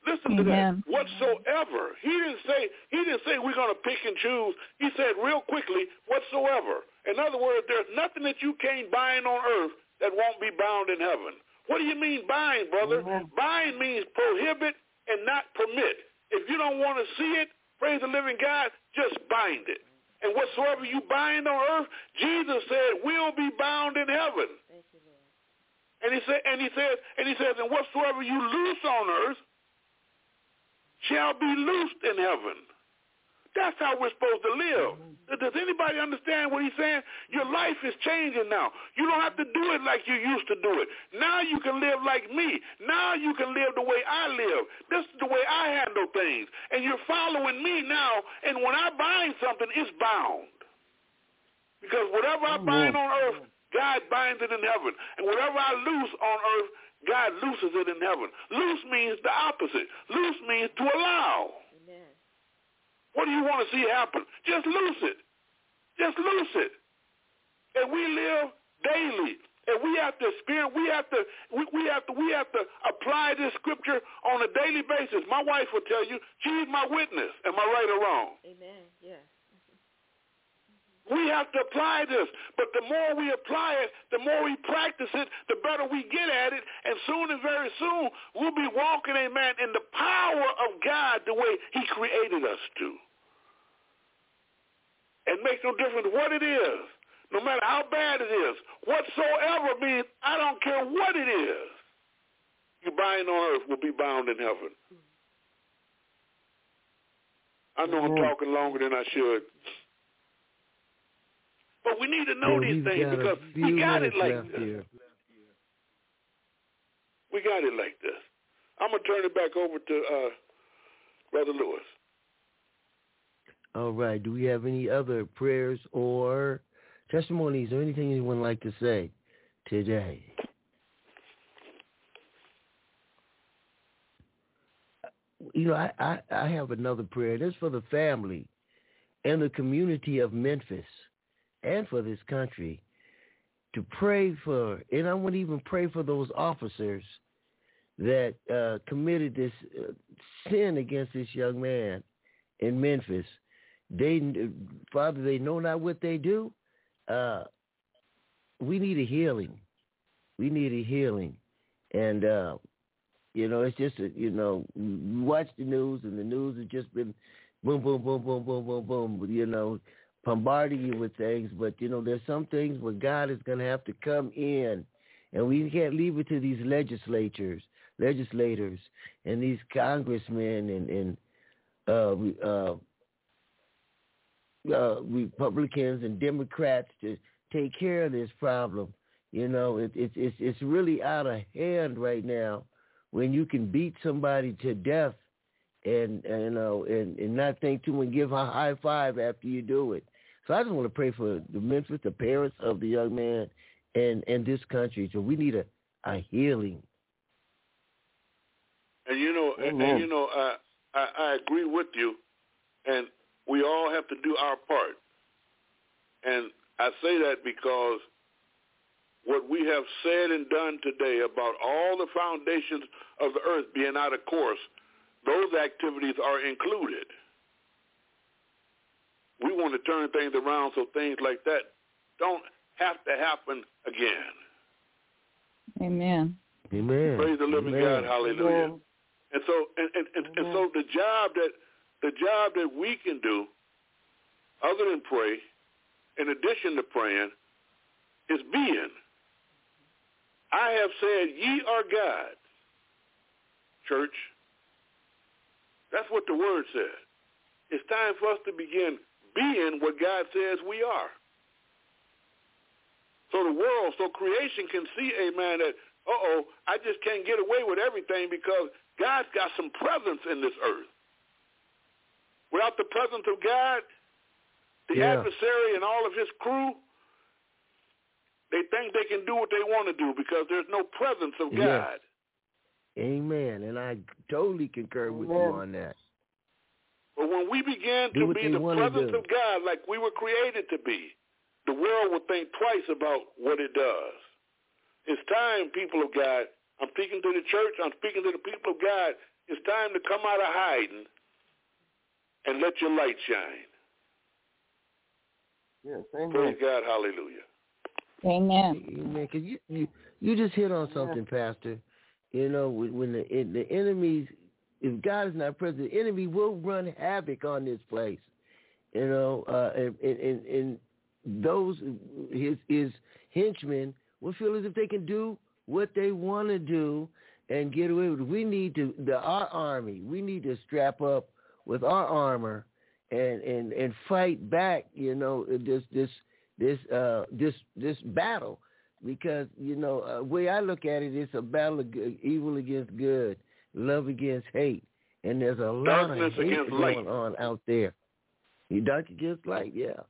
Listen to Amen. that. Whatsoever. He didn't say he didn't say we're gonna pick and choose. He said real quickly, whatsoever. In other words, there's nothing that you can't bind on earth that won't be bound in heaven. What do you mean bind, brother? Bind means prohibit and not permit. If you don't want to see it, praise the living God, just bind it. And whatsoever you bind on earth, Jesus said will be bound in heaven. And he said, and he says, and he says, and whatsoever you loose on earth shall be loosed in heaven. That's how we're supposed to live. Mm-hmm. Does anybody understand what he's saying? Your life is changing now. You don't have to do it like you used to do it. Now you can live like me. Now you can live the way I live. This is the way I handle things. And you're following me now, and when I bind something, it's bound. Because whatever I bind on earth, God binds it in heaven. And whatever I loose on earth, God looses it in heaven. Loose means the opposite. Loose means to allow. What do you want to see happen? Just loose it. Just loose it. And we live daily. And we have to experience, we have to, we, we have to, we have to apply this scripture on a daily basis. My wife will tell you, she's my witness. Am I right or wrong? Amen. Yes. We have to apply this. But the more we apply it, the more we practice it, the better we get at it. And soon and very soon, we'll be walking, amen, in the power of God the way he created us to. It makes no difference what it is, no matter how bad it is. Whatsoever means I don't care what it is. You bind on earth will be bound in heaven. I know I'm talking longer than I should. But we need to know Yeah, these things because we got it like this. here. We got it like this. I'm gonna turn it back over to uh, Brother Lewis. All right. Do we have any other prayers or testimonies or anything anyone would like to say today? You know, I, I, I have another prayer. This is for the family and the community of Memphis and for this country to pray for, and I to even pray for those officers that uh, committed this uh, sin against this young man in Memphis. They, Father, they know not what they do. Uh, we need a healing. We need a healing, and uh, you know, it's just a, you know, watch the news, and the news has just been boom, boom, boom, boom, boom, boom, boom. You know, bombarding you with things, but you know, there's some things where God is going to have to come in, and we can't leave it to these legislatures, legislators, and these congressmen and and uh, uh, uh, Republicans and Democrats to take care of this problem. You know, it, it, it's it's really out of hand right now when you can beat somebody to death and, and you know and, and not think to and give a high five after you do it. So I just want to pray for the Memphis, the parents of the young man, and and this country. So we need a a healing. And you know, Amen. and you know, I, I I agree with you, and we all have to do our part. And I say that because what we have said and done today about all the foundations of the earth being out of course, those activities are included. We want to turn things around so things like that don't have to happen again. Amen. Amen. Praise the living Amen. God, hallelujah. And so and, and, and, and so the job that the job that we can do, other than pray, in addition to praying, is being. I have said, ye are God. Church. That's what the word says. It's time for us to begin being what God says we are. So the world, so creation can see, amen, that, uh-oh, I just can't get away with everything because God's got some presence in this earth. Without the presence of God, the Yeah. adversary and all of his crew, they think they can do what they want to do because there's no presence of Yes. God. Amen. And I totally concur with you on that. But when we begin to be the presence of God like we were created to be, the world will think twice about what it does. It's time, people of God. I'm speaking to the church. I'm speaking to the people of God. It's time to come out of hiding and let your light shine. Yes, amen. Praise God. Hallelujah. Amen. Amen. Cause you, you you just hit on something, Pastor. You know, when, the the enemies, if God is not present, the enemy will run havoc on this place. You know, uh, and, and, and, and those his his henchmen will feel as if they can do what they want to do and get away with it. We need to the our army. We need to strap up with our armor and and and fight back. You know, this this this uh this this battle because you know uh, way I look at it, it's a battle of good, evil against good, love against hate, and there's a lot Darkness of hate going light. on out there. You dark against light, yeah.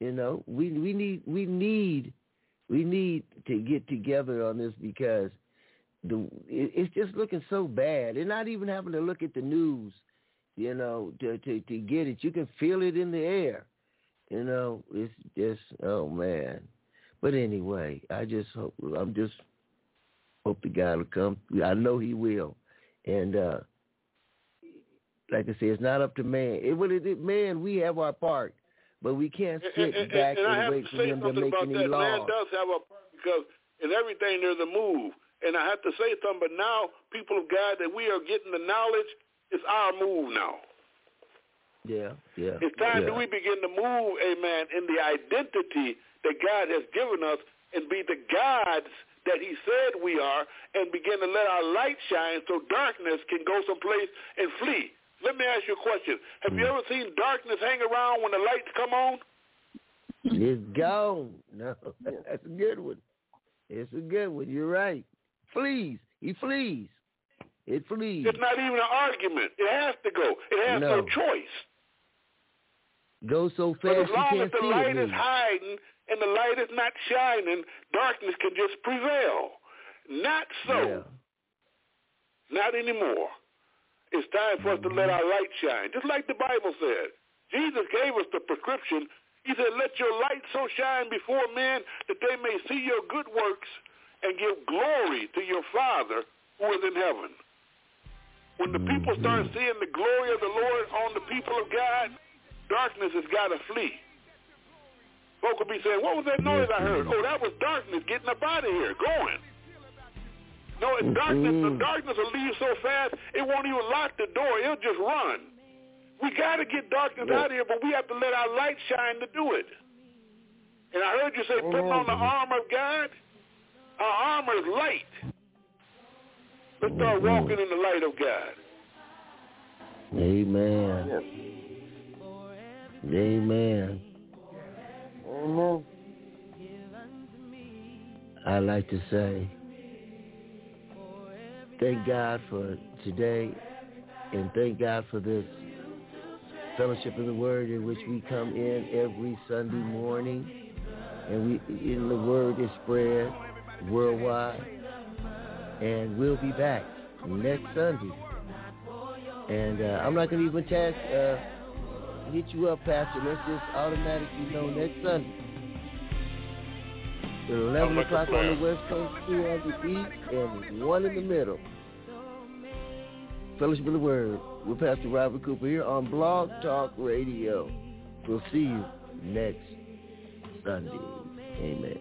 You know, we we need we need we need to get together on this because the it, it's just looking so bad. And not even having to look at the news, you know, to to to get it. You can feel it in the air. You know, it's just oh man. But anyway, I just hope I'm just hope the guy will come. I know he will, and uh like I say, it's not up to man. It. It, man, we have our part, but we can't sit and, back and, and, and, wait for them to make any that. Man does have a part because in everything there's a move. And I have to say something, but now, people of God, that we are getting the knowledge, it's our move now. Yeah, yeah. It's time yeah. that we begin to move, amen, in the identity that God has given us and be the gods that he said we are and begin to let our light shine so darkness can go someplace and flee. Let me ask you a question. Have you mm. ever seen darkness hang around when the lights come on? It's gone. *laughs* No, that's a good one. It's a good one. You're right. Flees. He flees. It flees. It's not even an argument. It has to go. It has no, No. choice. Go so But fast as you long can't as the light is hiding and the light is not shining, darkness can just prevail. Not so. Yeah. Not anymore. It's time for us to Mm-hmm. let our light shine, just like the Bible said. Jesus gave us the prescription. He said, let your light so shine before men that they may see your good works and give glory to your Father who is in heaven. When the people start Mm-hmm. seeing the glory of the Lord on the people of God, darkness has got to flee. Folk will be saying, what was that noise I heard? Oh, that was darkness getting up out of here, going. No, it's mm-hmm. darkness. The darkness will leave so fast, it won't even lock the door. It'll just run. We got to get darkness out of here, but we have to let our light shine to do it. And I heard you say, putting on the armor of God. Our armor is light. Let's start mm-hmm. walking in the light of God. Amen. Amen. Amen. I like to say, thank God for today, and thank God for this fellowship of the Word in which we come in every Sunday morning, and we in the Word is spread worldwide, and we'll be back next Sunday. And uh, I'm not going to even tag, uh, hit you up, Pastor. Let's just automatically know next Sunday. At 11 like o'clock on the West Coast, 2 on the East, and 1 in the middle. Fellowship of the Word with Pastor Robert Cooper here on Blog Talk Radio. We'll see you next Sunday. Amen.